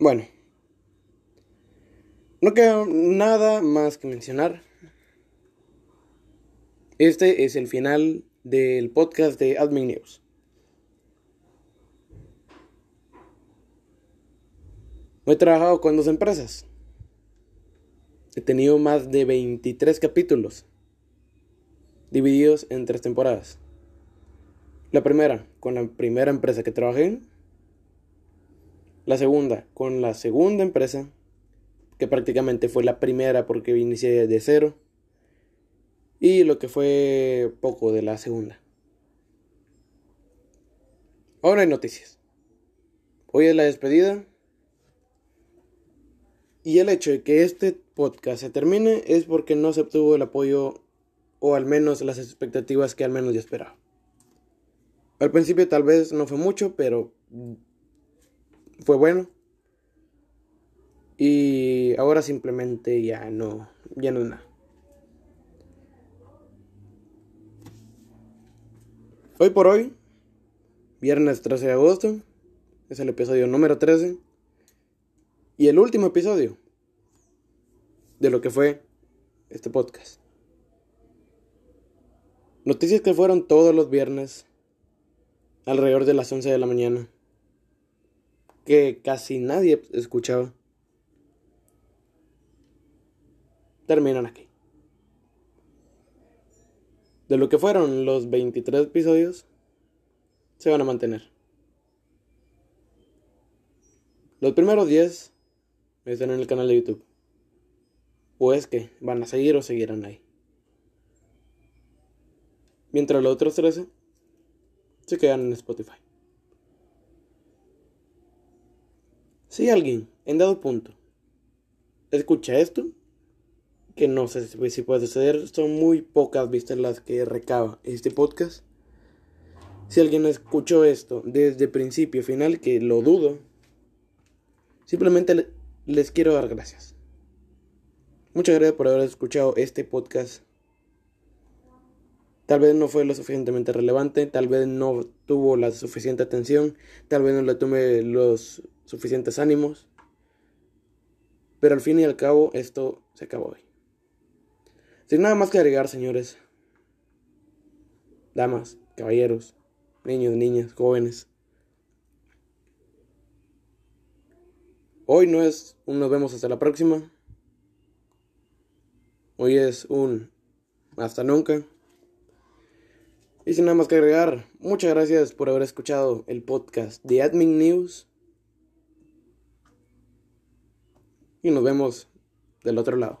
Bueno, no queda nada más que mencionar. Este es el final del podcast de Admin News. He trabajado con dos empresas. He tenido más de 23 capítulos divididos en tres temporadas. La primera, con la primera empresa que trabajé. La segunda, con la segunda empresa, que prácticamente fue la primera porque inicié de cero. Y lo que fue poco de la segunda. Ahora hay noticias. Hoy es la despedida. Y el hecho de que este podcast se termine es porque no se obtuvo el apoyo o al menos las expectativas que al menos yo esperaba. Al principio tal vez no fue mucho, pero fue bueno. Y ahora simplemente ya no, ya no es nada. Hoy por hoy, viernes 13 de agosto, es el episodio número 13 y el último episodio de lo que fue este podcast. Noticias que fueron todos los viernes alrededor de las 11 de la mañana que casi nadie escuchaba. Terminan aquí. De lo que fueron los 23 episodios, se van a mantener. Los primeros 10 están en el canal de YouTube. O es que van a seguir o seguirán ahí. Mientras los otros 13 se quedan en Spotify. Si alguien en dado punto escucha esto, que no sé si puede suceder, son muy pocas vistas las que recaba este podcast. Si alguien escuchó esto desde principio a final, que lo dudo, simplemente les quiero dar gracias. Muchas gracias por haber escuchado este podcast. Tal vez no fue lo suficientemente relevante, tal vez no tuvo la suficiente atención, tal vez no le tomé los suficientes ánimos. Pero al fin y al cabo esto se acabó hoy. Sin nada más que agregar, señores, damas, caballeros, niños, niñas, jóvenes. Hoy no es un nos vemos hasta la próxima. Hoy es un hasta nunca. Y sin nada más que agregar, muchas gracias por haber escuchado el podcast de Admin News. y nos vemos del otro lado.